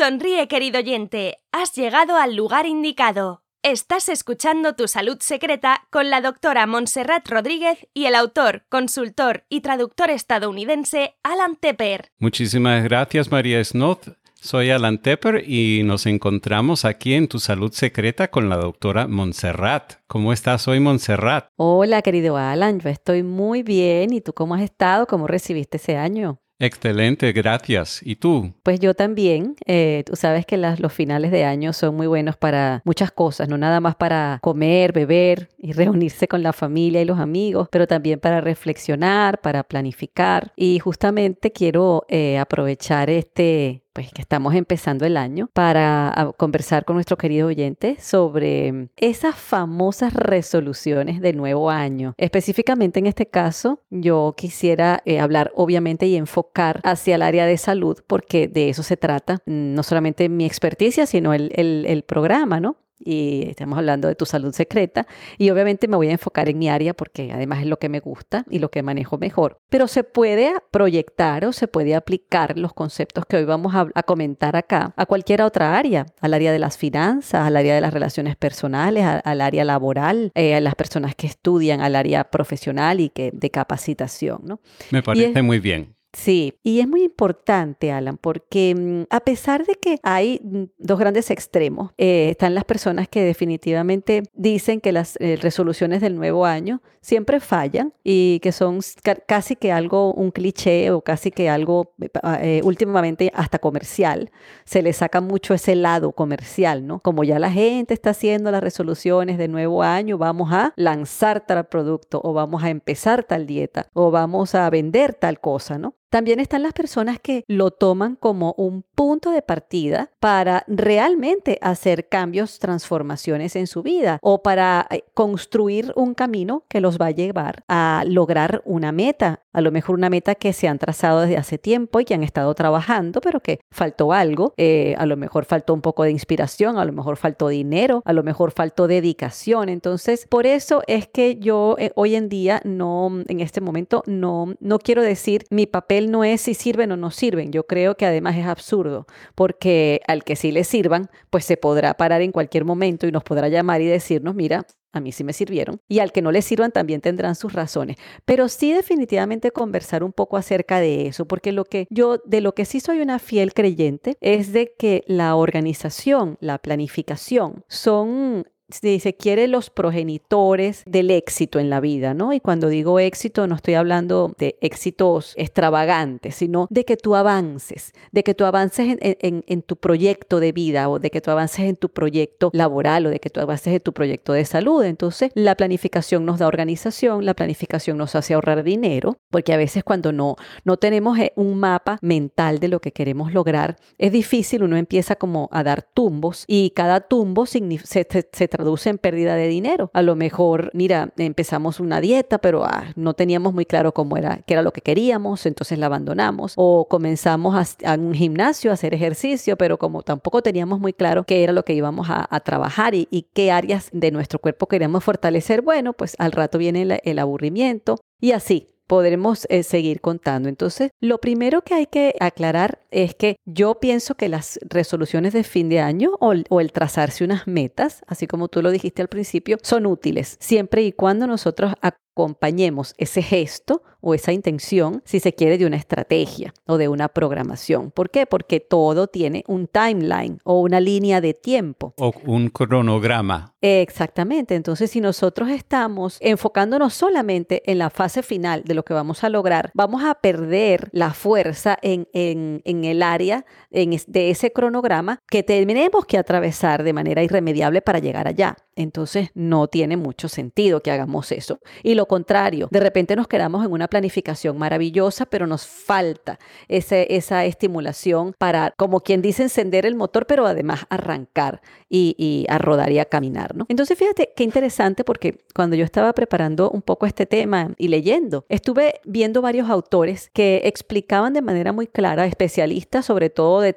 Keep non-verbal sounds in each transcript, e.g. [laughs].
Sonríe, querido oyente, has llegado al lugar indicado. Estás escuchando Tu Salud Secreta con la doctora Montserrat Rodríguez y el autor, consultor y traductor estadounidense Alan Tepper. Muchísimas gracias, María Snoth. Soy Alan Tepper y nos encontramos aquí en Tu Salud Secreta con la doctora Montserrat. ¿Cómo estás hoy, Montserrat? Hola, querido Alan, yo estoy muy bien. ¿Y tú cómo has estado? ¿Cómo recibiste ese año? Excelente, gracias. ¿Y tú? Pues yo también. Eh, tú sabes que los finales de año son muy buenos para muchas cosas, no nada más para comer, beber y [laughs] reunirse con la familia y los amigos, pero también para reflexionar, para planificar. Y justamente quiero eh, aprovechar este pues que estamos empezando el año, para ah, conversar con nuestro querido oyente sobre esas famosas resoluciones de nuevo año. Específicamente en este caso, yo quisiera eh, hablar obviamente y enfocar hacia el área de salud, porque de eso se trata, no solamente mi experticia, sino el, el, el programa, ¿no? Y estamos hablando de tu salud secreta y obviamente me voy a enfocar en mi área porque además es lo que me gusta y lo que manejo mejor. Pero se puede proyectar o se puede aplicar los conceptos que hoy vamos a, comentar acá a cualquier otra área, al área de las finanzas, al área de las relaciones personales, al área laboral, eh, a las personas que estudian, al área profesional y que de capacitación. ¿no? Me parece muy bien. Sí, y es muy importante, Alan, porque mm, a pesar de que hay mm, dos grandes extremos, eh, están las personas que definitivamente dicen que las eh, resoluciones del nuevo año siempre fallan y que son casi que algo, un cliché o casi que algo eh, últimamente hasta comercial. Se le saca mucho ese lado comercial, ¿no? Como ya la gente está haciendo las resoluciones de nuevo año, vamos a lanzar tal producto o vamos a empezar tal dieta o vamos a vender tal cosa, ¿no? También están las personas que lo toman como un punto de partida para realmente hacer cambios, transformaciones en su vida o para eh, construir un camino que los va a llevar a lograr una meta, a lo mejor una meta que se han trazado desde hace tiempo y que han estado trabajando, pero que faltó algo, eh, a lo mejor faltó un poco de inspiración, a lo mejor faltó dinero, a lo mejor faltó dedicación. Entonces, por eso es que yo eh, hoy en día no, en este momento, no, no quiero decir mi papel no es si sirven o no sirven. Yo creo que además es absurdo, porque al que sí le sirvan, pues se podrá parar en cualquier momento y nos podrá llamar y decirnos, mira, a mí sí me sirvieron. Y al que no le sirvan también tendrán sus razones. Pero sí definitivamente conversar un poco acerca de eso, porque lo que yo, de lo que sí soy una fiel creyente, es de que la organización, la planificación, son si se quiere, los progenitores del éxito en la vida, ¿no? Y cuando digo éxito, no estoy hablando de éxitos extravagantes, sino de que tú avances, de que tú avances en, tu proyecto de vida o de que tú avances en tu proyecto laboral o de que tú avances en tu proyecto de salud. Entonces, la planificación nos da organización, la planificación nos hace ahorrar dinero, porque a veces cuando no, no tenemos eh, un mapa mental de lo que queremos lograr, es difícil, uno empieza como a dar tumbos y cada tumbo se, se, se traduce en pérdida de dinero. A lo mejor, mira, empezamos una dieta, pero ah, no teníamos muy claro cómo era, qué era lo que queríamos, entonces la abandonamos. O comenzamos a, un gimnasio a hacer ejercicio, pero como tampoco teníamos muy claro qué era lo que íbamos a, trabajar y, qué áreas de nuestro cuerpo queríamos fortalecer, bueno, pues al rato viene el aburrimiento y así podremos eh, seguir contando. Entonces, lo primero que hay que aclarar es que yo pienso que las resoluciones de fin de año o, o, el trazarse unas metas, así como tú lo dijiste al principio, son útiles siempre y cuando nosotros acompañemos ese gesto o esa intención, si se quiere, de una estrategia o de una programación. ¿Por qué? Porque todo tiene un timeline o una línea de tiempo. O un cronograma. Exactamente. Entonces, si nosotros estamos enfocándonos solamente en la fase final de lo que vamos a lograr, vamos a perder la fuerza en, en, el área de ese cronograma que tenemos que atravesar de manera irremediable para llegar allá. Entonces, no tiene mucho sentido que hagamos eso. Y lo contrario, de repente nos quedamos en una planificación maravillosa, pero nos falta ese, esa estimulación para, como quien dice, encender el motor, pero además arrancar y, a rodar y a caminar, ¿no? Entonces, fíjate qué interesante porque cuando yo estaba preparando un poco este tema y leyendo, estuve viendo varios autores que explicaban de manera muy clara, especialistas sobre todo de,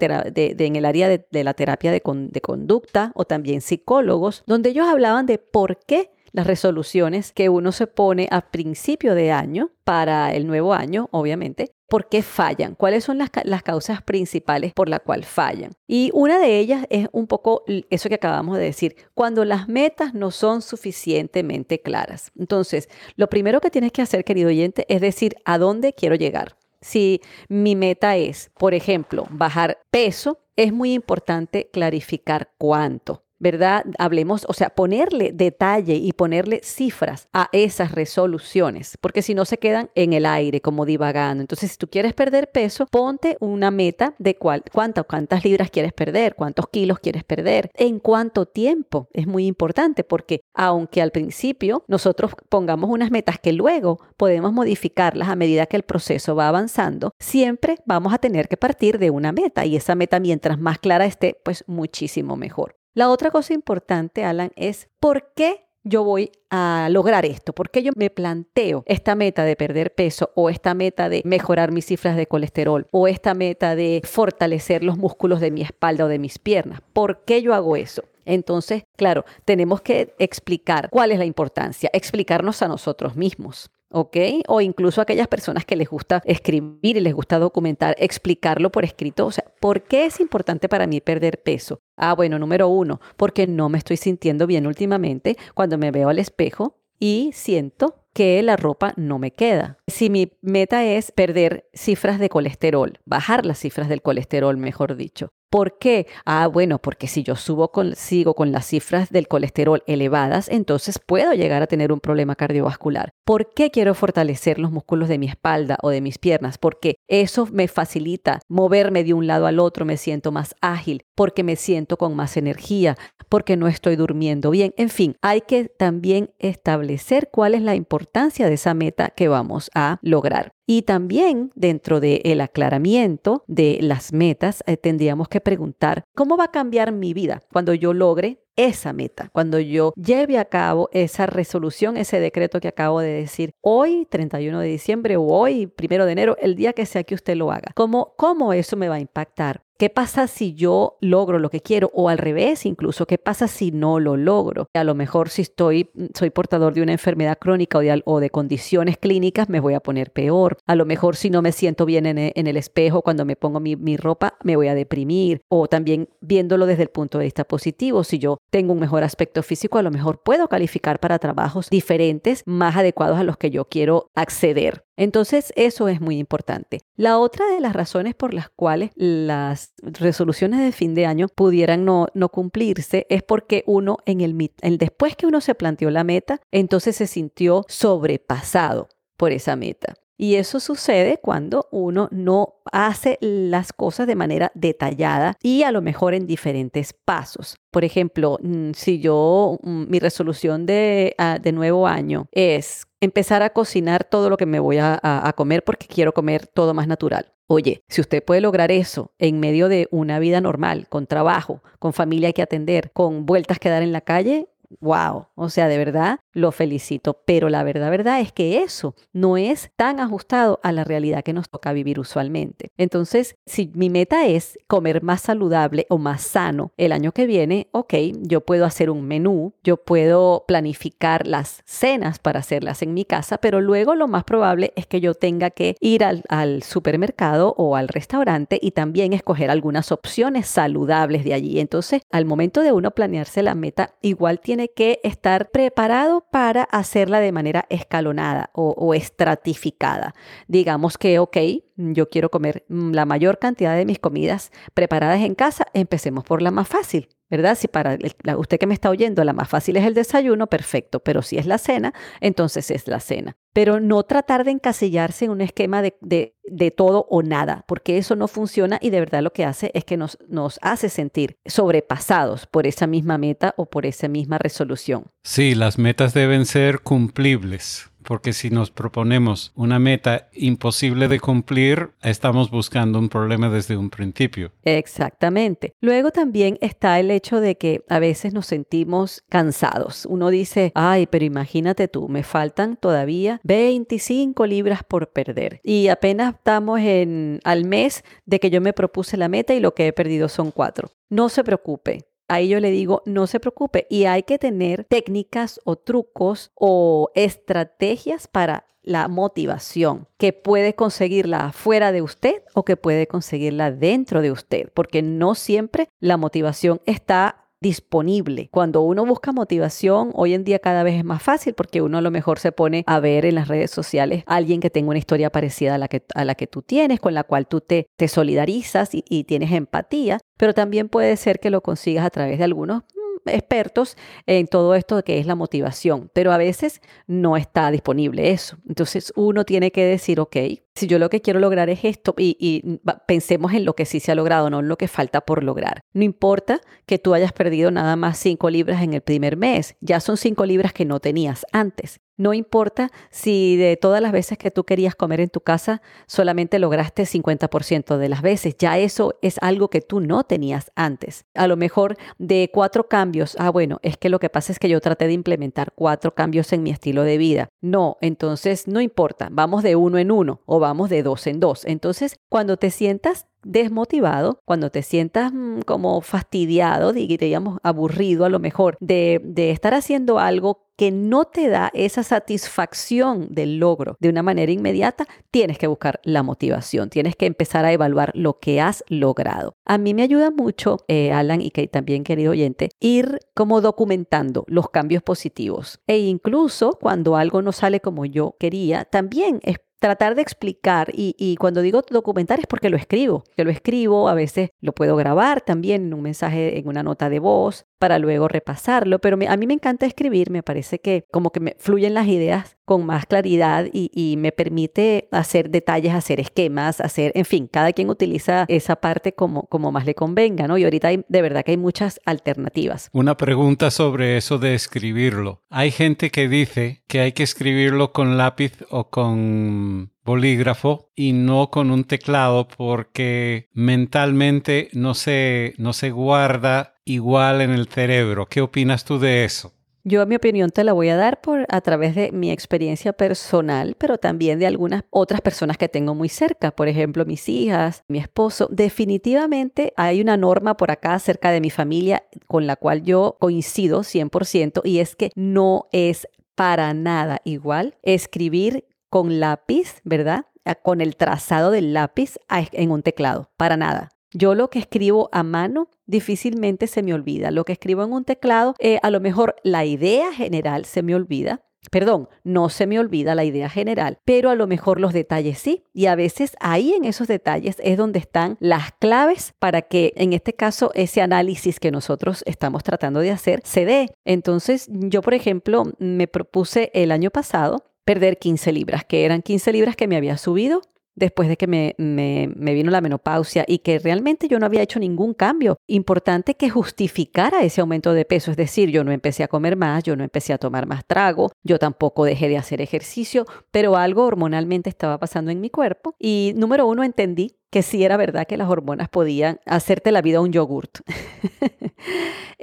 en el área de, la terapia de, de conducta o también psicólogos, donde ellos hablaban de por qué las resoluciones que uno se pone a principio de año para el nuevo año, obviamente, ¿por qué fallan? ¿Cuáles son las, causas principales por las cuales fallan? Y una de ellas es un poco eso que acabamos de decir, cuando las metas no son suficientemente claras. Entonces, lo primero que tienes que hacer, querido oyente, es decir, ¿a dónde quiero llegar? Si mi meta es, por ejemplo, bajar peso, es muy importante clarificar cuánto. ¿Verdad? Hablemos, o sea, ponerle detalle y ponerle cifras a esas resoluciones, porque si no se quedan en el aire como divagando. Entonces, si tú quieres perder peso, ponte una meta de cuál, cuántas, cuántas libras quieres perder, cuántos kilos quieres perder, en cuánto tiempo. Es muy importante porque aunque al principio nosotros pongamos unas metas que luego podemos modificarlas a medida que el proceso va avanzando, siempre vamos a tener que partir de una meta y esa meta mientras más clara esté, pues muchísimo mejor. La otra cosa importante, Alan, es por qué yo voy a lograr esto? ¿Por qué yo me planteo esta meta de perder peso o esta meta de mejorar mis cifras de colesterol o esta meta de fortalecer los músculos de mi espalda o de mis piernas? ¿Por qué yo hago eso? Entonces, claro, tenemos que explicar cuál es la importancia, explicarnos a nosotros mismos. ¿Ok? O incluso aquellas personas que les gusta escribir y les gusta documentar, explicarlo por escrito. O sea, ¿por qué es importante para mí perder peso? Ah, bueno, número uno, porque no me estoy sintiendo bien últimamente cuando me veo al espejo y siento que la ropa no me queda. Si mi meta es perder cifras de colesterol, bajar las cifras del colesterol, mejor dicho, ¿Por qué? Ah, bueno, porque si yo subo con, sigo con las cifras del colesterol elevadas, entonces puedo llegar a tener un problema cardiovascular. ¿Por qué quiero fortalecer los músculos de mi espalda o de mis piernas? Porque eso me facilita moverme de un lado al otro, me siento más ágil, porque me siento con más energía, porque no estoy durmiendo bien. En fin, hay que también establecer cuál es la importancia de esa meta que vamos a lograr. Y también dentro del aclaramiento de las metas, eh, tendríamos que preguntar, ¿cómo va a cambiar mi vida cuando yo logre esa meta, cuando yo lleve a cabo esa resolución, ese decreto que acabo de decir, hoy 31 de diciembre o hoy 1 de enero, el día que sea que usted lo haga, ¿cómo, cómo eso me va a impactar? ¿Qué pasa si yo logro lo que quiero? O al revés, incluso, ¿qué pasa si no lo logro? A lo mejor si estoy, soy portador de una enfermedad crónica o de, condiciones clínicas, me voy a poner peor. A lo mejor si no me siento bien en, el espejo cuando me pongo mi ropa, me voy a deprimir. O también viéndolo desde el punto de vista positivo, si yo tengo un mejor aspecto físico, a lo mejor puedo calificar para trabajos diferentes, más adecuados a los que yo quiero acceder. Entonces, eso es muy importante. La otra de las razones por las cuales las resoluciones de fin de año pudieran no, cumplirse es porque uno en el, el después que uno se planteó la meta, entonces se sintió sobrepasado por esa meta. Y eso sucede cuando uno no hace las cosas de manera detallada y a lo mejor en diferentes pasos. Por ejemplo, mm, si yo, mm, mi resolución de, ah, de nuevo año es empezar a cocinar todo lo que me voy a, a comer porque quiero comer todo más natural. Oye, si usted puede lograr eso en medio de una vida normal, con trabajo, con familia que atender, con vueltas que dar en la calle, wow, o sea, de verdad lo felicito, pero la verdad, verdad es que eso no es tan ajustado a la realidad que nos toca vivir usualmente. Entonces, si mi meta es comer más saludable o más sano el año que viene, ok, yo puedo hacer un menú, yo puedo planificar las cenas para hacerlas en mi casa, pero luego lo más probable es que yo tenga que ir al, al supermercado o al restaurante y también escoger algunas opciones saludables de allí. Entonces, al momento de uno planearse la meta, igual tiene que estar preparado para hacerla de manera escalonada o, estratificada. Digamos que, ok, yo quiero comer la mayor cantidad de mis comidas preparadas en casa, empecemos por la más fácil. ¿Verdad? Si para usted que me está oyendo la más fácil es el desayuno, perfecto, pero si es la cena, entonces es la cena. Pero no tratar de encasillarse en un esquema de, de, todo o nada, porque eso no funciona y de verdad lo que hace es que nos, nos hace sentir sobrepasados por esa misma meta o por esa misma resolución. Sí, las metas deben ser cumplibles porque si nos proponemos una meta imposible de cumplir, estamos buscando un problema desde un principio. Exactamente. Luego también está el hecho de que a veces nos sentimos cansados. Uno dice, ay, pero imagínate tú, me faltan todavía 25 libras por perder y apenas estamos en al mes de que yo me propuse la meta y lo que he perdido son cuatro. No se preocupe, ahí yo le digo, no se preocupe y hay que tener técnicas o trucos o estrategias para la motivación, que puede conseguirla afuera de usted o que puede conseguirla dentro de usted, porque no siempre la motivación está disponible. Cuando uno busca motivación, hoy en día cada vez es más fácil porque uno a lo mejor se pone a ver en las redes sociales a alguien que tenga una historia parecida a la que, a la que tú tienes, con la cual tú te, te solidarizas y tienes empatía, pero también puede ser que lo consigas a través de algunos expertos en todo esto que es la motivación, pero a veces no está disponible eso. Entonces uno tiene que decir, ok, si yo lo que quiero lograr es esto y, pensemos en lo que sí se ha logrado, no en lo que falta por lograr. No importa que tú hayas perdido nada más cinco libras en el primer mes, ya son cinco libras que no tenías antes. No importa si de todas las veces que tú querías comer en tu casa solamente lograste 50% de las veces, ya eso es algo que tú no tenías antes. A lo mejor de cuatro cambios, ah bueno, es que lo que pasa es que yo traté de implementar cuatro cambios en mi estilo de vida. No, entonces no importa, vamos de uno en uno o vamos de dos en dos. Entonces, cuando te sientas desmotivado, cuando te sientas mm, como fastidiado, digamos aburrido a lo mejor, de, de estar haciendo algo que no te da esa satisfacción del logro de una manera inmediata, tienes que buscar la motivación, tienes que empezar a evaluar lo que has logrado. A mí me ayuda mucho, eh, Alan y que también querido oyente, ir como documentando los cambios positivos e incluso cuando algo no sale como yo quería, también es tratar de explicar, y, cuando digo documentar es porque lo escribo, que lo escribo, a veces lo puedo grabar también en un mensaje, en una nota de voz, para luego repasarlo, pero a mí me encanta escribir, me parece que como que me fluyen las ideas con más claridad y, me permite hacer detalles, hacer esquemas, hacer, en fin, cada quien utiliza esa parte como, como más le convenga, ¿no? Y ahorita hay, de verdad que hay muchas alternativas. Una pregunta sobre eso de escribirlo. Hay gente que dice que hay que escribirlo con lápiz o con bolígrafo y no con un teclado porque mentalmente no se, no se guarda igual en el cerebro. ¿Qué opinas tú de eso? Yo mi opinión te la voy a dar por a través de mi experiencia personal, pero también de algunas otras personas que tengo muy cerca, por ejemplo, mis hijas, mi esposo. Definitivamente hay una norma por acá acerca de mi familia con la cual yo coincido 100% y es que no es para nada igual escribir con lápiz, ¿verdad? Con el trazado del lápiz en un teclado, para nada. Yo lo que escribo a mano difícilmente se me olvida. Lo que escribo en un teclado, eh, a lo mejor la idea general se me olvida. Perdón, no se me olvida la idea general, pero a lo mejor los detalles sí. Y a veces ahí en esos detalles es donde están las claves para que en este caso ese análisis que nosotros estamos tratando de hacer se dé. Entonces yo, por ejemplo, me propuse el año pasado perder 15 libras, que eran 15 libras que me había subido después de que me, me, vino la menopausia y que realmente yo no había hecho ningún cambio importante que justificara ese aumento de peso. Es decir, yo no empecé a comer más, yo no empecé a tomar más trago, yo tampoco dejé de hacer ejercicio, pero algo hormonalmente estaba pasando en mi cuerpo. Y número uno, entendí que sí era verdad que las hormonas podían hacerte la vida un yogurt. [laughs]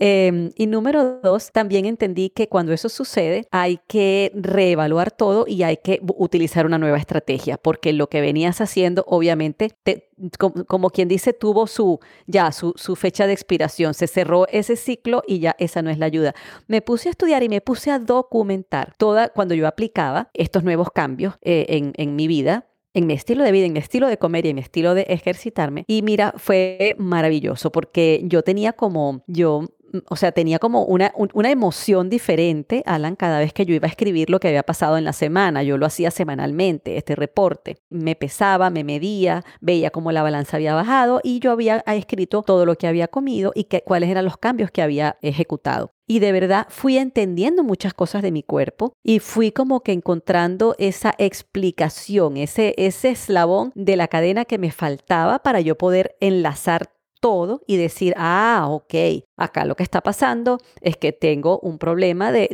Em, y número dos, también entendí que cuando eso sucede hay que reevaluar todo y hay que utilizar una nueva estrategia, porque lo que venías haciendo obviamente, como, quien dice, tuvo su, ya, su, fecha de expiración, se cerró ese ciclo y ya esa no es la ayuda. Me puse a estudiar y me puse a documentar toda, cuando yo aplicaba estos nuevos cambios eh, en, en mi vida, en mi estilo de vida, en mi estilo de comer y en mi estilo de ejercitarme. Y mira, fue maravilloso porque yo tenía como, yo o sea, tenía como una, una, emoción diferente, Alan, cada vez que yo iba a escribir lo que había pasado en la semana. Yo lo hacía semanalmente, este reporte. Me pesaba, me medía, veía cómo la balanza había bajado y yo había escrito todo lo que había comido y cuáles eran los cambios que había ejecutado. Y de verdad fui entendiendo muchas cosas de mi cuerpo y fui como que encontrando esa explicación, ese, ese eslabón de la cadena que me faltaba para yo poder enlazar todo y decir, ah, ok, acá lo que está pasando es que tengo un problema de,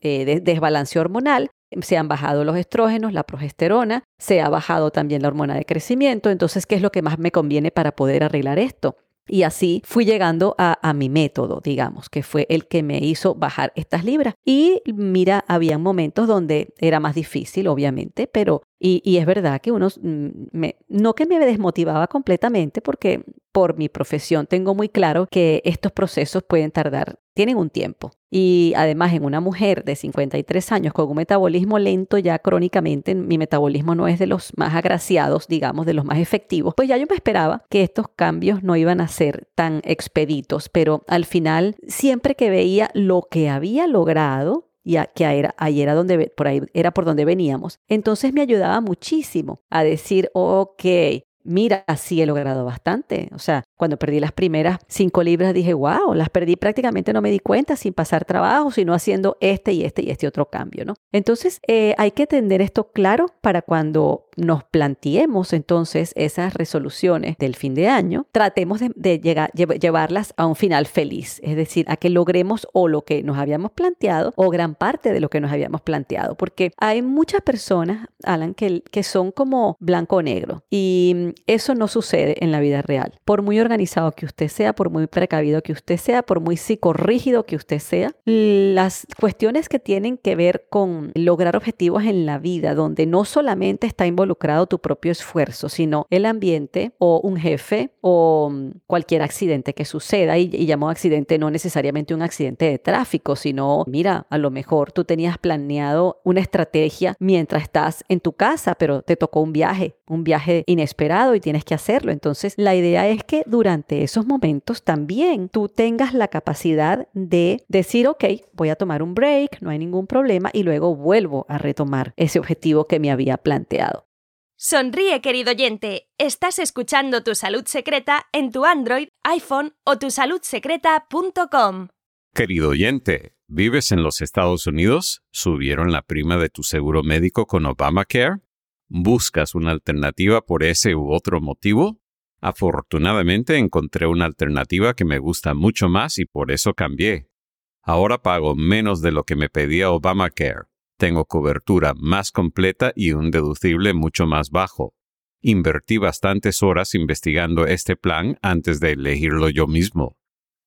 eh, de, desbalance hormonal, se han bajado los estrógenos, la progesterona, se ha bajado también la hormona de crecimiento, entonces, ¿qué es lo que más me conviene para poder arreglar esto? Y así fui llegando a, a, mi método, digamos, que fue el que me hizo bajar estas libras. Y mira, había momentos donde era más difícil, obviamente, pero y, es verdad que uno, mm, me, no que me desmotivaba completamente, porque por mi profesión tengo muy claro que estos procesos pueden tardar, tienen un tiempo. Y además en una mujer de 53 años con un metabolismo lento ya crónicamente, mi metabolismo no es de los más agraciados, digamos, de los más efectivos, pues ya yo me esperaba que estos cambios no iban a ser tan expeditos, pero al final siempre que veía lo que había logrado, y que era, era donde, por ahí era por donde veníamos. Entonces me ayudaba muchísimo a decir, ok, mira, sí he logrado bastante. O sea, cuando perdí las primeras cinco libras dije, wow, las perdí prácticamente, no me di cuenta sin pasar trabajo, sino haciendo este y este y este otro cambio, ¿no? Entonces, eh, hay que tener esto claro para cuando nos planteemos entonces esas resoluciones del fin de año, tratemos de, llegar, llevarlas a un final feliz, es decir, a que logremos o lo que nos habíamos planteado o gran parte de lo que nos habíamos planteado, porque hay muchas personas, Alan, que, que son como blanco o negro y eso no sucede en la vida real. Por muy organizado que usted sea, por muy precavido que usted sea, por muy psicorrígido que usted sea, las cuestiones que tienen que ver con lograr objetivos en la vida, donde no solamente está involucrado tu propio esfuerzo, sino el ambiente o un jefe o cualquier accidente que suceda, y, y llamo accidente no necesariamente un accidente de tráfico, sino, mira, a lo mejor tú tenías planeado una estrategia mientras estás en tu casa, pero te tocó un viaje, un viaje inesperado y tienes que hacerlo. Entonces, la idea es que durante esos momentos también tú tengas la capacidad de decir, ok, voy a tomar un break, no hay ningún problema, y luego vuelvo a retomar ese objetivo que me había planteado. Sonríe, querido oyente. Estás escuchando Tu Salud Secreta en tu Android, iPhone o tusaludsecreta.com. Querido oyente, ¿vives en los Estados Unidos? ¿Subieron la prima de tu seguro médico con Obamacare? ¿Buscas una alternativa por ese u otro motivo? Afortunadamente encontré una alternativa que me gusta mucho más y por eso cambié. Ahora pago menos de lo que me pedía Obamacare. Tengo cobertura más completa y un deducible mucho más bajo. Invertí bastantes horas investigando este plan antes de elegirlo yo mismo.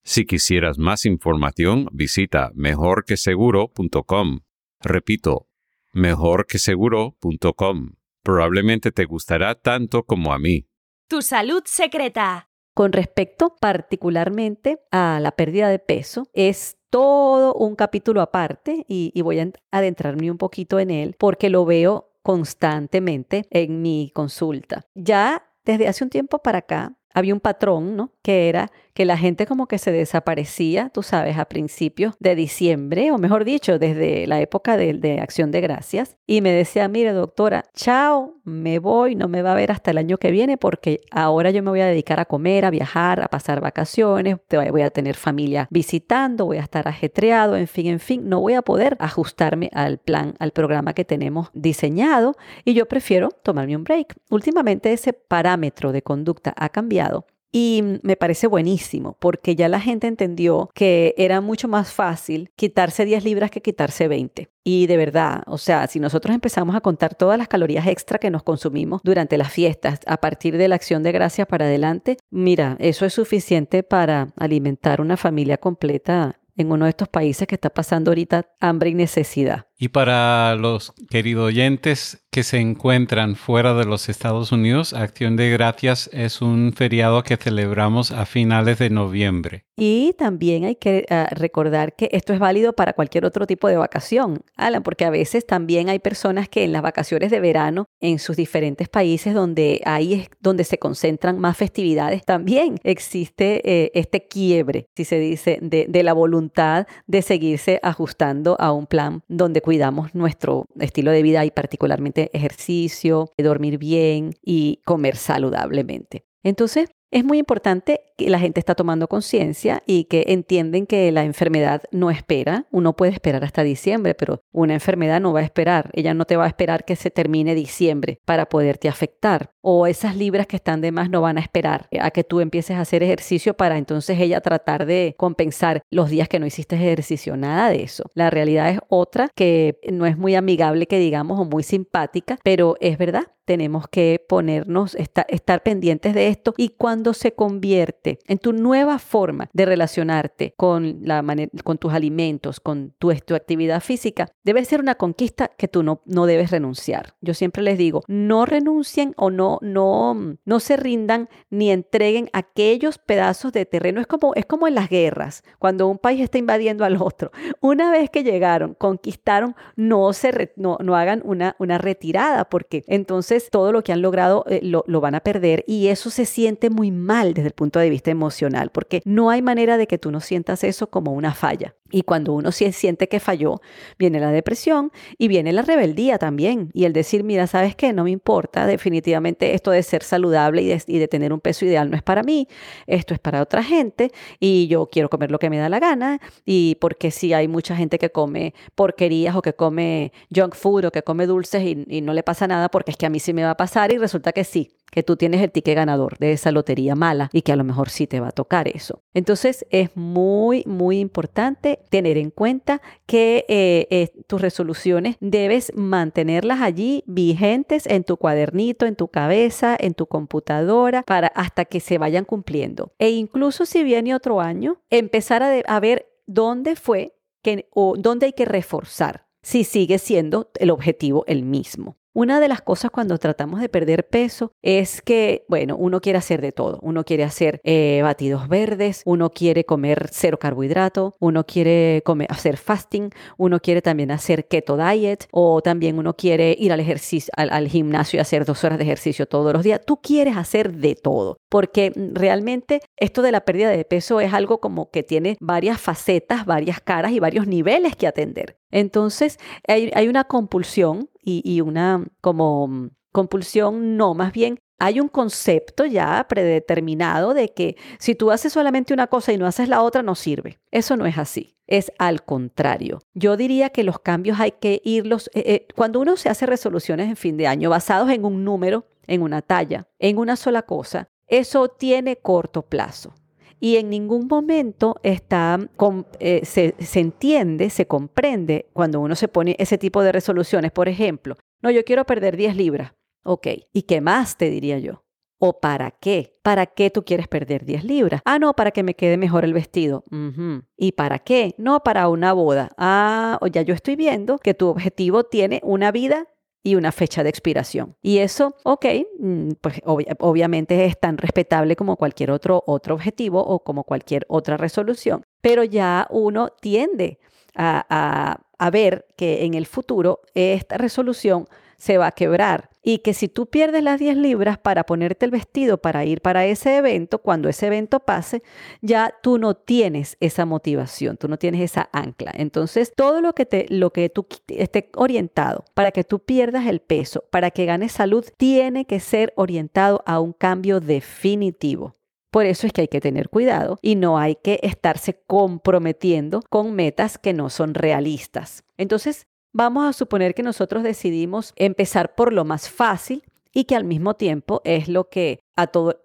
Si quisieras más información, visita mejorqueseguro.com. Repito, mejorqueseguro.com. Probablemente te gustará tanto como a mí. Tu salud secreta. Con respecto particularmente a la pérdida de peso, es todo un capítulo aparte y, voy a adentrarme un poquito en él porque lo veo constantemente en mi consulta. Ya desde hace un tiempo para acá había un patrón, ¿no? Que era que la gente como que se desaparecía, tú sabes, a principios de diciembre, o mejor dicho, desde la época de, Acción de Gracias, y me decía, mire doctora, chao, me voy, no me va a ver hasta el año que viene porque ahora yo me voy a dedicar a comer, a viajar, a pasar vacaciones, voy a tener familia visitando, voy a estar ajetreado, en fin, en fin, no voy a poder ajustarme al plan, al programa que tenemos diseñado y yo prefiero tomarme un break. Últimamente ese parámetro de conducta ha cambiado y me parece buenísimo porque ya la gente entendió que era mucho más fácil quitarse 10 libras que quitarse 20. Y de verdad, o sea, si nosotros empezamos a contar todas las calorías extra que nos consumimos durante las fiestas, a partir de la acción de gracias para adelante, mira, eso es suficiente para alimentar una familia completa en uno de estos países que está pasando ahorita hambre y necesidad. Y para los queridos oyentes que se encuentran fuera de los Estados Unidos, Acción de Gracias es un feriado que celebramos a finales de noviembre. Y también hay que ah, recordar que esto es válido para cualquier otro tipo de vacación, Alan, porque a veces también hay personas que en las vacaciones de verano en sus diferentes países donde ahí es donde se concentran más festividades, también existe eh, este quiebre, si se dice, de, de la voluntad de seguirse ajustando a un plan donde cuidamos nuestro estilo de vida y particularmente ejercicio, dormir bien y comer saludablemente. Entonces, es muy importante que la gente está tomando conciencia y que entienden que la enfermedad no espera. Uno puede esperar hasta diciembre, pero una enfermedad no va a esperar. Ella no te va a esperar que se termine diciembre para poderte afectar. O esas libras que están de más no van a esperar a que tú empieces a hacer ejercicio para entonces ella tratar de compensar los días que no hiciste ejercicio. Nada de eso. La realidad es otra que no es muy amigable que digamos o muy simpática, pero es verdad. Tenemos que ponernos, estar pendientes de esto y cuando cuando se convierte en tu nueva forma de relacionarte con, la con tus alimentos, con tu, tu, actividad física, debe ser una conquista que tú no, no debes renunciar. Yo siempre les digo, no renuncien o no, no, no se rindan ni entreguen aquellos pedazos de terreno. Es como, es como en las guerras, cuando un país está invadiendo al otro. Una vez que llegaron, conquistaron, no, se no, no hagan una, una retirada, porque entonces todo lo que han logrado eh, lo, lo van a perder y eso se siente muy mal desde el punto de vista emocional, porque no hay manera de que tú no sientas eso como una falla. Y cuando uno siente que falló, viene la depresión y viene la rebeldía también. Y el decir, mira, ¿sabes qué? No me importa, definitivamente esto de ser saludable y de, tener un peso ideal no es para mí, esto es para otra gente y yo quiero comer lo que me da la gana. Y porque si hay mucha gente que come porquerías o que come junk food o que come dulces y, y no le pasa nada porque es que a mí sí me va a pasar y resulta que sí que tú tienes el ticket ganador de esa lotería mala y que a lo mejor sí te va a tocar eso. Entonces es muy, muy importante tener en cuenta que eh, tus resoluciones debes mantenerlas allí vigentes en tu cuadernito, en tu cabeza, en tu computadora, para hasta que se vayan cumpliendo. E incluso si viene otro año, empezar a, a ver dónde fue que, o dónde hay que reforzar si sigue siendo el objetivo el mismo. Una de las cosas cuando tratamos de perder peso es que, bueno, uno quiere hacer de todo. Uno quiere hacer eh, batidos verdes, uno quiere comer cero carbohidrato, uno quiere hacer fasting, uno quiere también hacer keto diet o también uno quiere ir al ejercicio, al, gimnasio y hacer dos horas de ejercicio todos los días. Tú quieres hacer de todo porque realmente esto de la pérdida de peso es algo como que tiene varias facetas, varias caras y varios niveles que atender. Entonces hay una compulsión y, una como mm, compulsión, no, más bien hay un concepto ya predeterminado de que si tú haces solamente una cosa y no haces la otra, no sirve. Eso no es así. Es al contrario. Yo diría que los cambios hay que irlos, eh, eh, cuando uno se hace resoluciones en fin de año basados en un número, en una talla, en una sola cosa, eso tiene corto plazo y en ningún momento está, eh, se, entiende, se comprende cuando uno se pone ese tipo de resoluciones. Por ejemplo, no, yo quiero perder 10 libras. Ok, ¿y qué más te diría yo? ¿O para qué? ¿Para qué tú quieres perder 10 libras? Ah, no, para que me quede mejor el vestido. ¿Y para qué? No, para una boda. Ah, ya yo estoy viendo que tu objetivo tiene una vida y una fecha de expiración. Y eso, ok, mm, pues obviamente es tan respetable como cualquier otro, otro objetivo o como cualquier otra resolución, pero ya uno tiende a, a ver que en el futuro esta resolución se va a quebrar y que si tú pierdes las 10 libras para ponerte el vestido para ir para ese evento, cuando ese evento pase, ya tú no tienes esa motivación, tú no tienes esa ancla. Entonces, todo lo que te lo que tú esté orientado para que tú pierdas el peso, para que ganes salud, tiene que ser orientado a un cambio definitivo. Por eso es que hay que tener cuidado y no hay que estarse comprometiendo con metas que no son realistas. Entonces, Vamos a suponer que nosotros decidimos empezar por lo más fácil y que al mismo tiempo es lo que a todo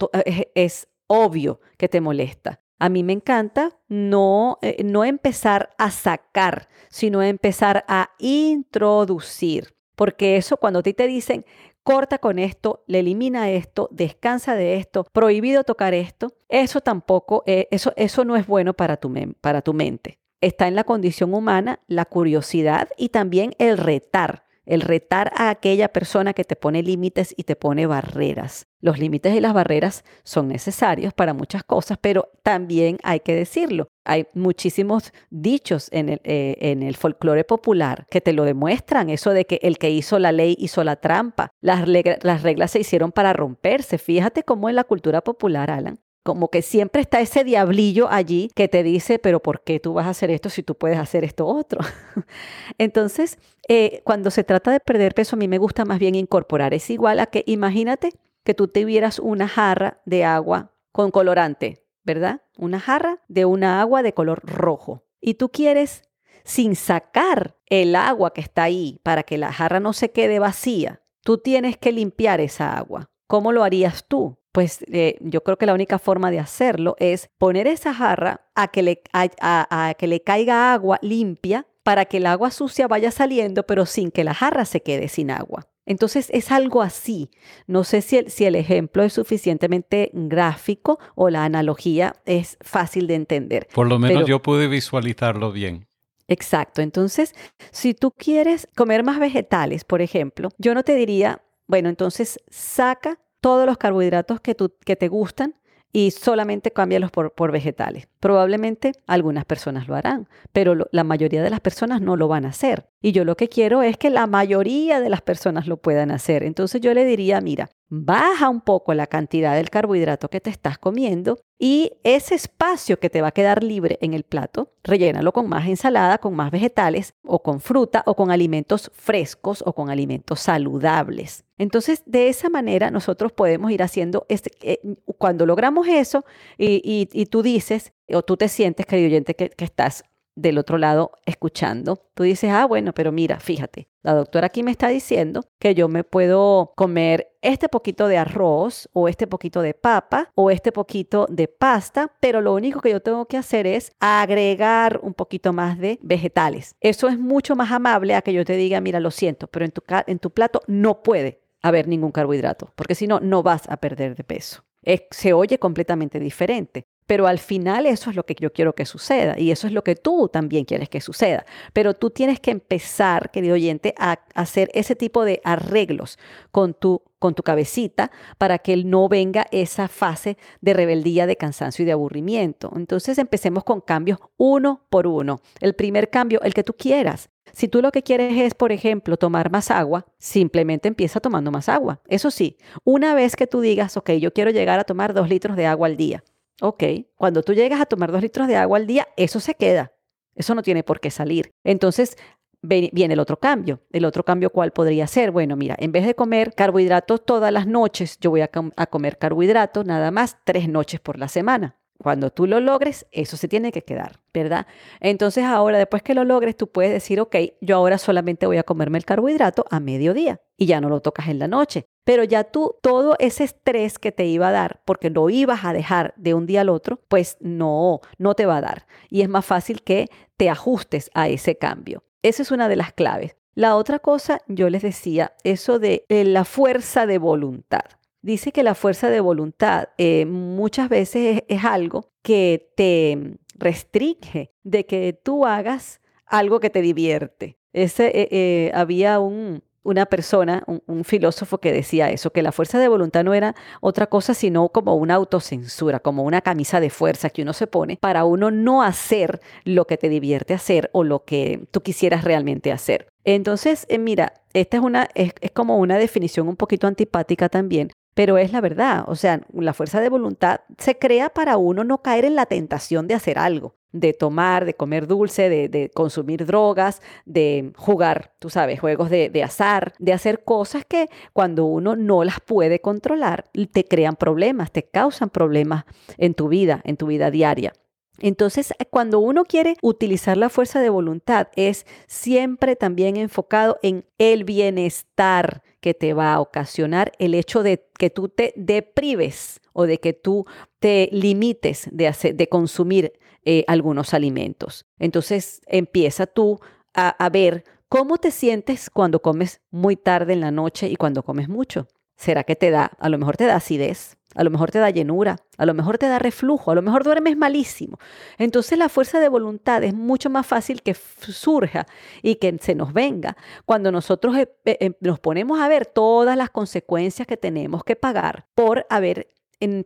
es, obvio que te molesta. A mí me encanta no, eh, no empezar a sacar, sino empezar a introducir. Porque eso cuando a ti te dicen, corta con esto, le elimina esto, descansa de esto, prohibido tocar esto, eso tampoco, eh, eso, eso no es bueno para tu, para tu mente está en la condición humana la curiosidad y también el retar, el retar a aquella persona que te pone límites y te pone barreras. Los límites y las barreras son necesarios para muchas cosas, pero también hay que decirlo. Hay muchísimos dichos en el, eh, folclore popular que te lo demuestran, eso de que el que hizo la ley hizo la trampa, las, las reglas se hicieron para romperse. Fíjate cómo en la cultura popular, Alan, como que siempre está ese diablillo allí que te dice, pero ¿por qué tú vas a hacer esto si tú puedes hacer esto otro? [laughs] Entonces, eh, cuando se trata de perder peso, a mí me gusta más bien incorporar. Es igual a que imagínate que tú tuvieras una jarra de agua con colorante, ¿verdad? Una jarra de una agua de color rojo. Y tú quieres, sin sacar el agua que está ahí para que la jarra no se quede vacía, tú tienes que limpiar esa agua. ¿Cómo lo harías tú? Pues eh, yo creo que la única forma de hacerlo es poner esa jarra a que, le, a, que le caiga agua limpia para que el agua sucia vaya saliendo, pero sin que la jarra se quede sin agua. Entonces es algo así. No sé si el, si el, ejemplo es suficientemente gráfico o la analogía es fácil de entender. Por lo menos yo pude visualizarlo bien. Exacto. Entonces, si tú quieres comer más vegetales, por ejemplo, yo no te diría, bueno, entonces saca todos los carbohidratos que, te gustan y solamente cámbialos por, por vegetales. Probablemente algunas personas lo harán, pero la mayoría de las personas no lo van a hacer. Y yo lo que quiero es que la mayoría de las personas lo puedan hacer. Entonces yo le diría, mira, baja un poco la cantidad del carbohidrato que te estás comiendo y ese espacio que te va a quedar libre en el plato, rellénalo con más ensalada, con más vegetales o con fruta o con alimentos frescos o con alimentos saludables. Entonces, de esa manera nosotros podemos ir haciendo, este, eh, cuando logramos eso y, tú dices, o tú te sientes, querido oyente, que estás del otro lado escuchando, tú dices, ah, bueno, pero mira, fíjate, la doctora aquí me está diciendo que yo me puedo comer este poquito de arroz o este poquito de papa o este poquito de pasta, pero lo único que yo tengo que hacer es agregar un poquito más de vegetales. Eso es mucho más amable a que yo te diga, mira, lo siento, pero en tu, en tu plato no puede haber ningún carbohidrato, porque si no, no vas a perder de peso. se oye completamente diferente. Pero al final eso es lo que yo quiero que suceda y eso es lo que tú también quieres que suceda. Pero tú tienes que empezar, querido oyente, a hacer ese tipo de arreglos con tu, con tu cabecita para que no venga esa fase de rebeldía, de cansancio y de aburrimiento. Entonces empecemos con cambios uno por uno. El primer cambio, el que tú quieras. Si tú lo que quieres es, por ejemplo, tomar más agua, simplemente empieza tomando más agua. Eso sí, una vez que tú digas, ok, yo quiero llegar a tomar dos litros de agua al día, Ok, cuando tú llegas a tomar dos litros de agua al día, eso se queda. Eso no tiene por qué salir. Entonces, viene el otro cambio. El otro cambio, ¿cuál podría ser? Bueno, mira, en vez de comer carbohidratos todas las noches, yo voy a, a, comer carbohidratos nada más tres noches por la semana. Cuando tú lo logres, eso se tiene que quedar, ¿verdad? Entonces ahora, después que lo logres, tú puedes decir, ok, yo ahora solamente voy a comerme el carbohidrato a mediodía y ya no lo tocas en la noche. Pero ya tú, todo ese estrés que te iba a dar, porque lo ibas a dejar de un día al otro, pues no, no te va a dar. Y es más fácil que te ajustes a ese cambio. Esa es una de las claves. La otra cosa, yo les decía, eso de la fuerza de voluntad. Dice que la fuerza de voluntad eh, muchas veces es, algo que te restringe de que tú hagas algo que te divierte. Ese, eh, eh, había un, una persona, un, filósofo que decía eso, que la fuerza de voluntad no era otra cosa sino como una autocensura, como una camisa de fuerza que uno se pone para uno no hacer lo que te divierte hacer o lo que tú quisieras realmente hacer. Entonces, mira, esta es, una, es como una definición un poquito antipática también, pero es la verdad, o sea, la fuerza de voluntad se crea para uno no caer en la tentación de hacer algo, de tomar, de comer dulce, de, consumir drogas, de jugar, tú sabes, juegos de, de, azar, de hacer cosas que cuando uno no las puede controlar, te crean problemas, te causan problemas en tu vida, en tu vida diaria. Entonces, cuando uno quiere utilizar la fuerza de voluntad, es siempre también enfocado en el bienestar que te va a ocasionar el hecho de que tú te deprives o de que tú te limites de, consumir eh, algunos alimentos. Entonces empieza tú a ver cómo te sientes cuando comes muy tarde en la noche y cuando comes mucho. ¿Será que te da, a lo mejor te da acidez? A lo mejor te da llenura, a lo mejor te da reflujo, a lo mejor duermes malísimo. Entonces la fuerza de voluntad es mucho más fácil que surja y que se nos venga cuando nosotros eh, eh, nos ponemos a ver todas las consecuencias que tenemos que pagar por haber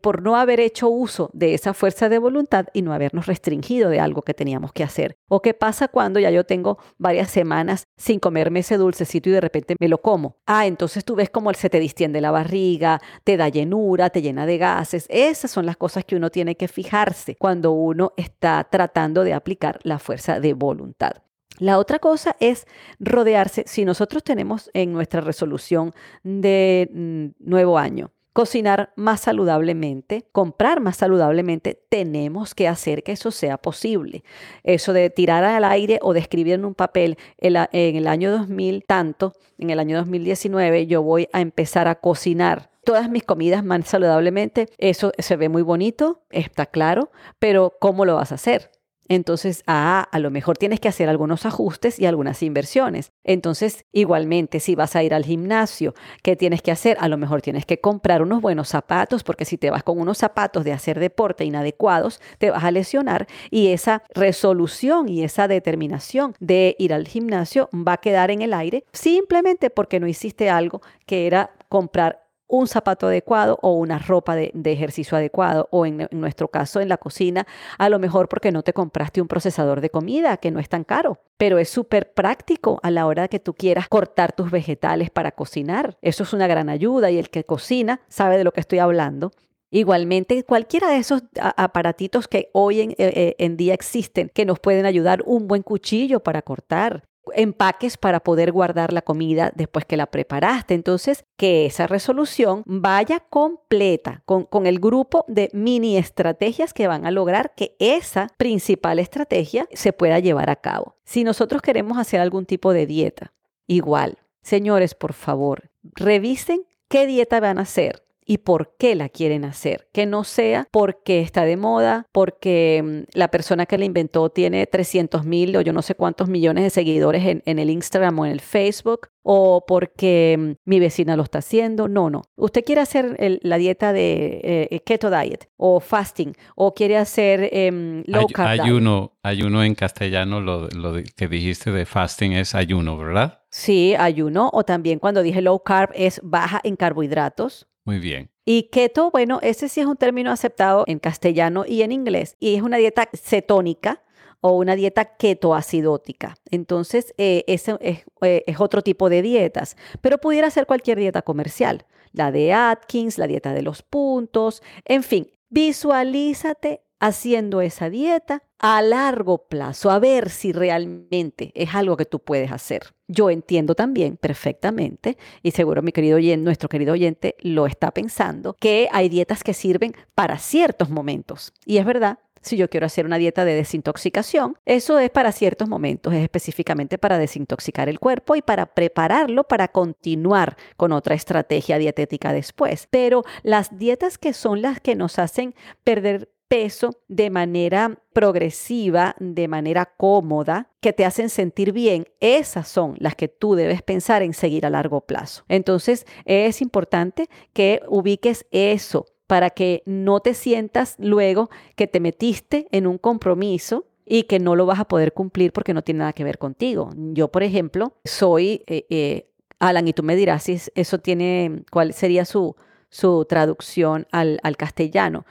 por no haber hecho uso de esa fuerza de voluntad y no habernos restringido de algo que teníamos que hacer. ¿O qué pasa cuando ya yo tengo varias semanas sin comerme ese dulcecito y de repente me lo como? Ah, entonces tú ves como se te distiende la barriga, te da llenura, te llena de gases. Esas son las cosas que uno tiene que fijarse cuando uno está tratando de aplicar la fuerza de voluntad. La otra cosa es rodearse, si nosotros tenemos en nuestra resolución de mm, nuevo año, cocinar más saludablemente, comprar más saludablemente, tenemos que hacer que eso sea posible. Eso de tirar al aire o de escribir en un papel en el año 2000 tanto, en el año 2019 yo voy a empezar a cocinar todas mis comidas más saludablemente, eso se ve muy bonito, está claro, pero ¿cómo lo vas a hacer? Entonces, ah, a lo mejor tienes que hacer algunos ajustes y algunas inversiones. Entonces, igualmente, si vas a ir al gimnasio, ¿qué tienes que hacer? A lo mejor tienes que comprar unos buenos zapatos, porque si te vas con unos zapatos de hacer deporte inadecuados, te vas a lesionar y esa resolución y esa determinación de ir al gimnasio va a quedar en el aire simplemente porque no hiciste algo que era comprar un zapato adecuado o una ropa de, ejercicio adecuado o en, nuestro caso en la cocina, a lo mejor porque no te compraste un procesador de comida que no es tan caro, pero es súper práctico a la hora que tú quieras cortar tus vegetales para cocinar. Eso es una gran ayuda y el que cocina sabe de lo que estoy hablando. Igualmente, cualquiera de esos aparatitos que hoy eh, eh, en, día existen que nos pueden ayudar, un buen cuchillo para cortar, empaques para poder guardar la comida después que la preparaste. Entonces, que esa resolución vaya completa con, con, el grupo de mini estrategias que van a lograr que esa principal estrategia se pueda llevar a cabo. Si nosotros queremos hacer algún tipo de dieta, igual, señores, por favor, revisen qué dieta van a hacer y por qué la quieren hacer. Que no sea porque está de moda, porque mm, la persona que la inventó tiene 300 mil o yo no sé cuántos millones de seguidores en, el Instagram o en el Facebook, o porque mm, mi vecina lo está haciendo. No, no. Usted quiere hacer la dieta de eh, keto diet o fasting o quiere hacer em, low carb. Ayuno, ayuno en castellano, lo, lo que dijiste de fasting es ayuno, ¿verdad? Sí, ayuno. O también cuando dije low carb es baja en carbohidratos. Muy bien. Y keto, bueno, ese sí es un término aceptado en castellano y en inglés. Y es una dieta cetónica o una dieta ketoacidótica. Entonces, eh, ese es, eh, es otro tipo de dietas. Pero pudiera ser cualquier dieta comercial. La de Atkins, la dieta de los puntos. En fin, visualízate haciendo esa dieta a largo plazo, a ver si realmente es algo que tú puedes hacer. Yo entiendo también perfectamente, y seguro mi querido oyente, nuestro querido oyente lo está pensando, que hay dietas que sirven para ciertos momentos. Y es verdad, si yo quiero hacer una dieta de desintoxicación, eso es para ciertos momentos, es específicamente para desintoxicar el cuerpo y para prepararlo para continuar con otra estrategia dietética después. Pero las dietas que son las que nos hacen perder peso de manera progresiva, de manera cómoda, que te hacen sentir bien, esas son las que tú debes pensar en seguir a largo plazo. Entonces, es importante que ubiques eso para que no te sientas luego que te metiste en un compromiso y que no lo vas a poder cumplir porque no tiene nada que ver contigo. Yo, por ejemplo, soy, eh, eh, Alan, y tú me dirás si eso tiene, cuál sería su, su traducción al, castellano,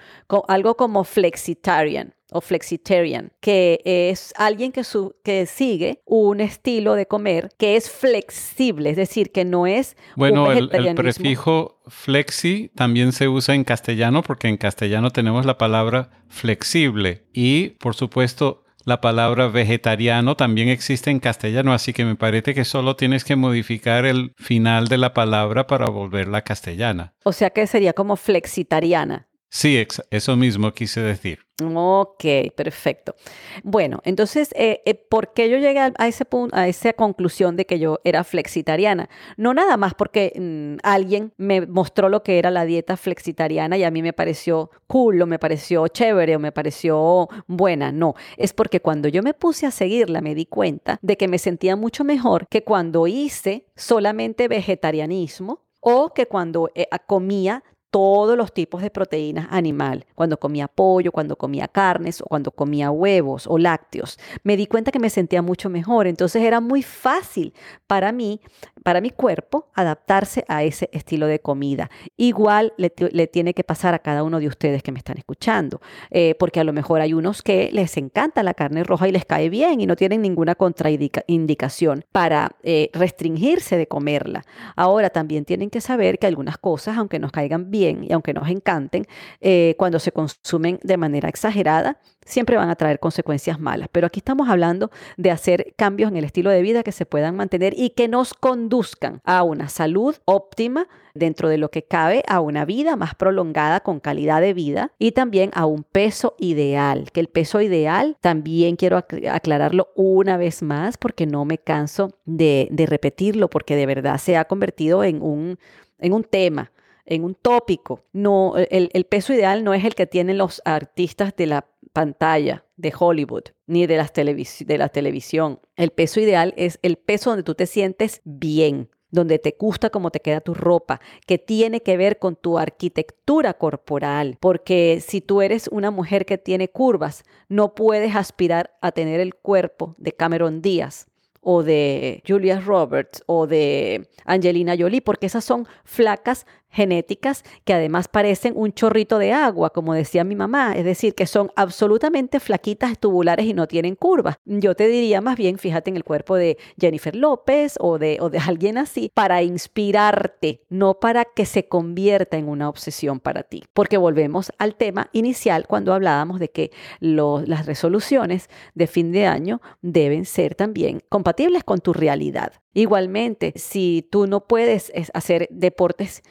algo como flexitarian o flexitarian, que es alguien que, que sigue un estilo de comer que es flexible, es decir, que no es... Bueno, el, el, prefijo flexi también se usa en castellano porque en castellano tenemos la palabra flexible y, por supuesto, la palabra vegetariano también existe en castellano, así que me parece que solo tienes que modificar el final de la palabra para volverla castellana. O sea que sería como flexitariana. Sí, eso mismo quise decir. Ok, perfecto. Bueno, entonces, eh, eh, ¿por qué yo llegué a, ese punto, a esa conclusión de que yo era flexitariana? No nada más porque mm, alguien me mostró lo que era la dieta flexitariana y a mí me pareció cool o me pareció chévere o me pareció buena. No, es porque cuando yo me puse a seguirla me di cuenta de que me sentía mucho mejor que cuando hice solamente vegetarianismo o que cuando eh, comía todos los tipos de proteínas animal, cuando comía pollo, cuando comía carnes o cuando comía huevos o lácteos. Me di cuenta que me sentía mucho mejor, entonces era muy fácil para mí, para mi cuerpo, adaptarse a ese estilo de comida. Igual le, tiene que pasar a cada uno de ustedes que me están escuchando, eh, porque a lo mejor hay unos que les encanta la carne roja y les cae bien y no tienen ninguna contraindicación para eh, restringirse de comerla. Ahora también tienen que saber que algunas cosas, aunque nos caigan bien, y aunque nos encanten, eh, cuando se consumen de manera exagerada, siempre van a traer consecuencias malas. Pero aquí estamos hablando de hacer cambios en el estilo de vida que se puedan mantener y que nos conduzcan a una salud óptima dentro de lo que cabe, a una vida más prolongada con calidad de vida y también a un peso ideal. Que el peso ideal también quiero aclararlo una vez más porque no me canso de, repetirlo porque de verdad se ha convertido en un, en un tema en un tópico. No, el, el peso ideal no es el que tienen los artistas de la pantalla de Hollywood ni de, las de la televisión. El peso ideal es el peso donde tú te sientes bien, donde te gusta cómo te queda tu ropa, que tiene que ver con tu arquitectura corporal, porque si tú eres una mujer que tiene curvas, no puedes aspirar a tener el cuerpo de Cameron Díaz o de Julia Roberts o de Angelina Jolie, porque esas son flacas genéticas que además parecen un chorrito de agua, como decía mi mamá, es decir, que son absolutamente flaquitas, tubulares y no tienen curvas. Yo te diría más bien, fíjate en el cuerpo de Jennifer López o de, o de alguien así, para inspirarte, no para que se convierta en una obsesión para ti. Porque volvemos al tema inicial cuando hablábamos de que las resoluciones de fin de año deben ser también compatibles con tu realidad. Igualmente, si tú no puedes hacer deportes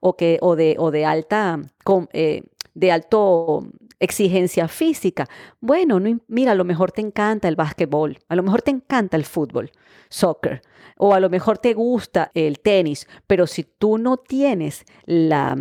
o, que, o, de, o de alta, eh, de alto exigencia física, bueno, mira, a lo mejor te encanta el básquetbol, a lo mejor te encanta el fútbol, soccer, o a lo mejor te gusta el tenis, pero si tú no tienes la,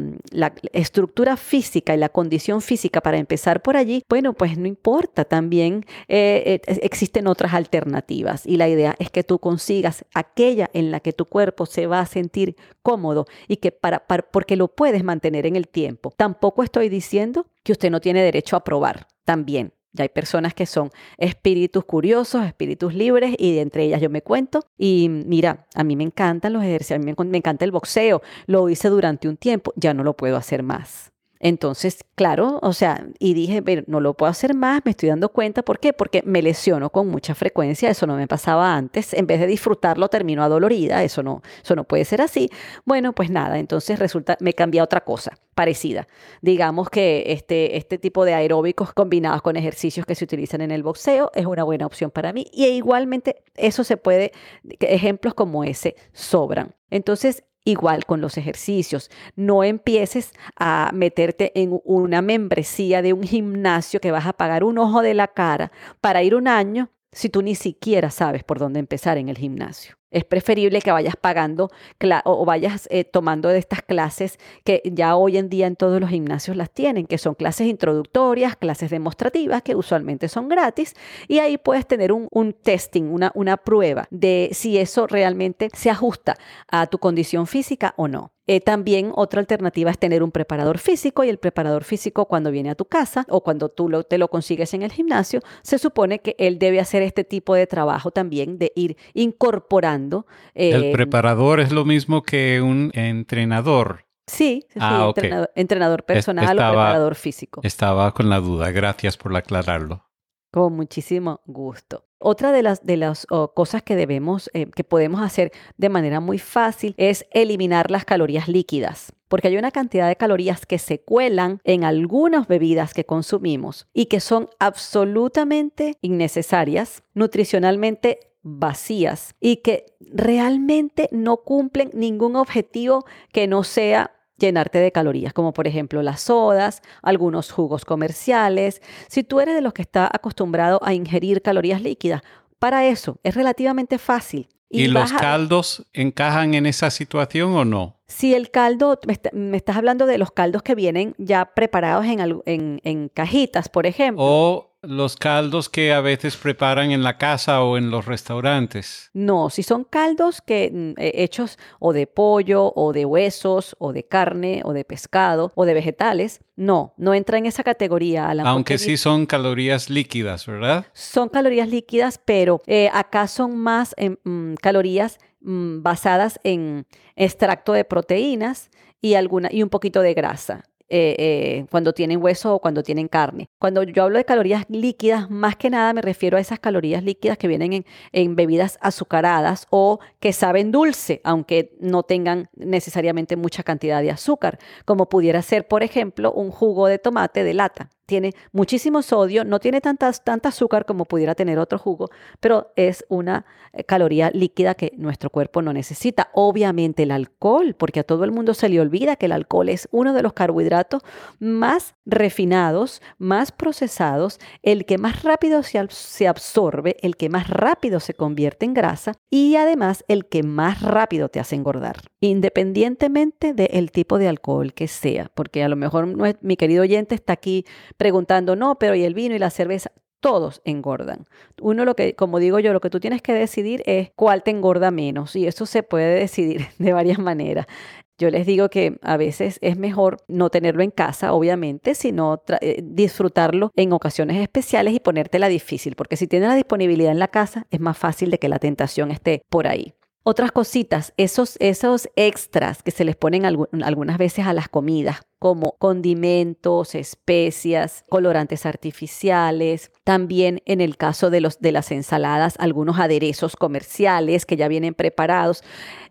estructura física y la condición física para empezar por allí, bueno, pues no importa, también eh, eh, existen otras alternativas y la idea es que tú consigas aquella en la que tu cuerpo se va a sentir cómodo y que para, porque lo puedes mantener en el tiempo. Tampoco estoy diciendo que usted no tiene derecho a probar también. Ya hay personas que son espíritus curiosos, espíritus libres, y de entre ellas yo me cuento. Y mira, a mí me encantan los ejercicios, a mí me, me encanta el boxeo. Lo hice durante un tiempo, ya no lo puedo hacer más. Entonces, claro, o sea, y dije, pero no lo puedo hacer más, me estoy dando cuenta. ¿Por qué? Porque me lesiono con mucha frecuencia, eso no me pasaba antes. En vez de disfrutarlo, termino adolorida, eso no, eso no puede ser así. Bueno, pues nada, entonces resulta, me cambia otra cosa parecida. Digamos que este, este tipo de aeróbicos combinados con ejercicios que se utilizan en el boxeo es una buena opción para mí. Y igualmente eso se puede, ejemplos como ese sobran. Entonces, Igual con los ejercicios, no empieces a meterte en una membresía de un gimnasio que vas a pagar un ojo de la cara para ir un año si tú ni siquiera sabes por dónde empezar en el gimnasio. Es preferible que vayas pagando o vayas eh, tomando de estas clases que ya hoy en día en todos los gimnasios las tienen, que son clases introductorias, clases demostrativas, que usualmente son gratis, y ahí puedes tener un, testing, una, una prueba de si eso realmente se ajusta a tu condición física o no. Eh, también otra alternativa es tener un preparador físico y el preparador físico cuando viene a tu casa o cuando tú te lo consigues en el gimnasio, se supone que él debe hacer este tipo de trabajo también de ir incorporando. el eh, preparador es lo mismo que un entrenador. Sí, ah, entrenador, personal o preparador físico. Estaba con la duda, gracias por aclararlo. Con muchísimo gusto. Otra de las, de las cosas que debemos, eh, que podemos hacer de manera muy fácil es eliminar las calorías líquidas, porque hay una cantidad de calorías que se cuelan en algunas bebidas que consumimos y que son absolutamente innecesarias, nutricionalmente vacías y que realmente no cumplen ningún objetivo que no sea llenarte de calorías, como por ejemplo las sodas, algunos jugos comerciales. Si tú eres de los que está acostumbrado a ingerir calorías líquidas, para eso es relativamente fácil. ¿Y, los caldos encajan en esa situación o no? Si el caldo, me, estás hablando de los caldos que vienen ya preparados en, en cajitas, por ejemplo. O los caldos que a veces preparan en la casa o en los restaurantes. No, si son caldos que mm, hechos o de pollo o de huesos o de carne o de pescado o de vegetales, no, no entra en esa categoría. Aunque sí son calorías líquidas, ¿verdad? Son calorías líquidas, pero eh, acá son más em, mm, calorías mm, basadas en extracto de proteínas y, alguna, y un poquito de grasa. Eh, eh, cuando tienen hueso o cuando tienen carne. Cuando yo hablo de calorías líquidas, más que nada me refiero a esas calorías líquidas que vienen en, en bebidas azucaradas o que saben dulce, aunque no tengan necesariamente mucha cantidad de azúcar, como pudiera ser, por ejemplo, un jugo de tomate de lata tiene muchísimo sodio, no tiene tanta, tanta azúcar como pudiera tener otro jugo, pero es una eh, caloría líquida que nuestro cuerpo no necesita. Obviamente el alcohol, porque a todo el mundo se le olvida que el alcohol es uno de los carbohidratos más refinados, más procesados, el que más rápido se, se absorbe, el que más rápido se convierte en grasa y además el que más rápido te hace engordar, independientemente del tipo de alcohol que sea, porque a lo mejor mi querido oyente está aquí preguntando, no, pero ¿y el vino y la cerveza? Todos engordan. Uno lo que, como digo yo, lo que tú tienes que decidir es cuál te engorda menos y eso se puede decidir [laughs] de varias maneras. Yo les digo que a veces es mejor no tenerlo en casa, obviamente, sino eh, disfrutarlo en ocasiones especiales y ponértela difícil, porque si tienes la disponibilidad en la casa, es más fácil de que la tentación esté por ahí. Otras cositas, esos, esos extras que se les ponen algunas veces a las comidas, como condimentos, especias, colorantes artificiales, también en el caso de, los, de las ensaladas, algunos aderezos comerciales que ya vienen preparados.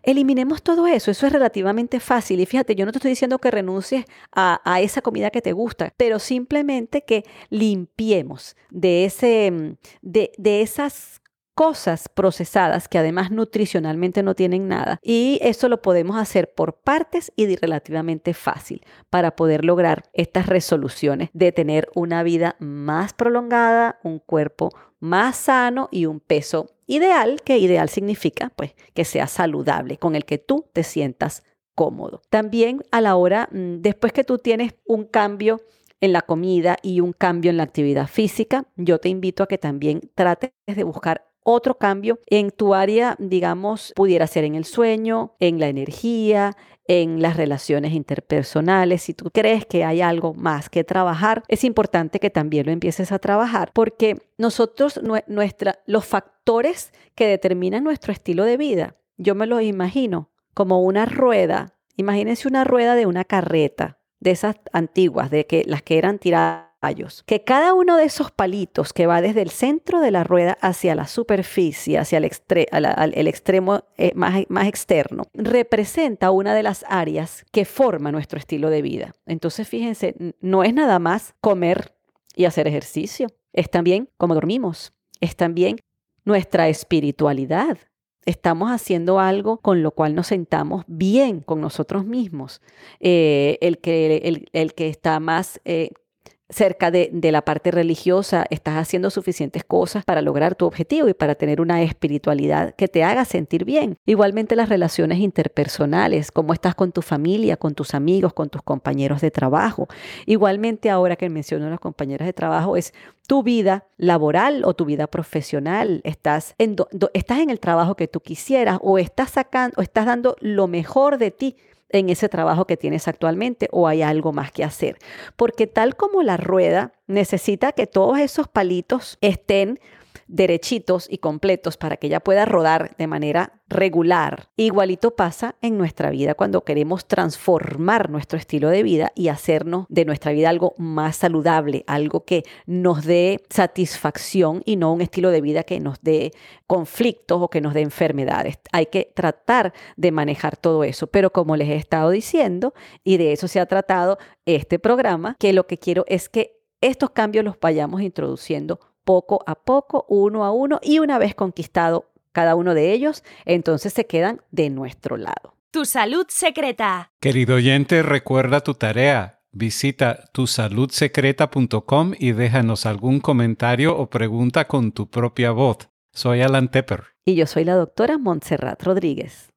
Eliminemos todo eso, eso es relativamente fácil y fíjate, yo no te estoy diciendo que renuncies a, a esa comida que te gusta, pero simplemente que limpiemos de, ese, de, de esas cosas procesadas que además nutricionalmente no tienen nada. Y eso lo podemos hacer por partes y relativamente fácil para poder lograr estas resoluciones de tener una vida más prolongada, un cuerpo más sano y un peso ideal, que ideal significa pues que sea saludable, con el que tú te sientas cómodo. También a la hora, mm, después que tú tienes un cambio en la comida y un cambio en la actividad física, yo te invito a que también trates de buscar otro cambio en tu área, digamos, pudiera ser en el sueño, en la energía, en las relaciones interpersonales. Si tú crees que hay algo más que trabajar, es importante que también lo empieces a trabajar porque nosotros, nuestra, los factores que determinan nuestro estilo de vida, yo me lo imagino como una rueda. Imagínense una rueda de una carreta, de esas antiguas, de que las que eran tiradas que cada uno de esos palitos que va desde el centro de la rueda hacia la superficie, hacia el, extremo eh, más, externo, representa una de las áreas que forma nuestro estilo de vida. Entonces, fíjense, no es nada más comer y hacer ejercicio, es también cómo dormimos, es también nuestra espiritualidad, estamos haciendo algo con lo cual nos sentamos bien con nosotros mismos. Eh, el, que, el, que está más eh, cerca de, la parte religiosa, estás haciendo suficientes cosas para lograr tu objetivo y para tener una espiritualidad que te haga sentir bien. Igualmente las relaciones interpersonales, cómo estás con tu familia, con tus amigos, con tus compañeros de trabajo. Igualmente ahora que menciono a los compañeros de trabajo es tu vida laboral o tu vida profesional. Estás en, estás en el trabajo que tú quisieras o estás sacando o estás dando lo mejor de ti en ese trabajo que tienes actualmente o hay algo más que hacer. Porque tal como la rueda necesita que todos esos palitos estén derechitos y completos para que ella pueda rodar de manera regular. Igualito pasa en nuestra vida cuando queremos transformar nuestro estilo de vida y hacernos de nuestra vida algo más saludable, algo que nos dé satisfacción y no un estilo de vida que nos dé conflictos o que nos dé enfermedades. Hay que tratar de manejar todo eso, pero como les he estado diciendo, y de eso se ha tratado este programa, que lo que quiero es que estos cambios los vayamos introduciendo poco a poco, uno a uno, y una vez conquistado cada uno de ellos, entonces se quedan de nuestro lado. Tu salud secreta. Querido oyente, recuerda tu tarea. Visita tusaludsecreta.com y déjanos algún comentario o pregunta con tu propia voz. Soy Alan Tepper. Y yo soy la doctora Montserrat Rodríguez.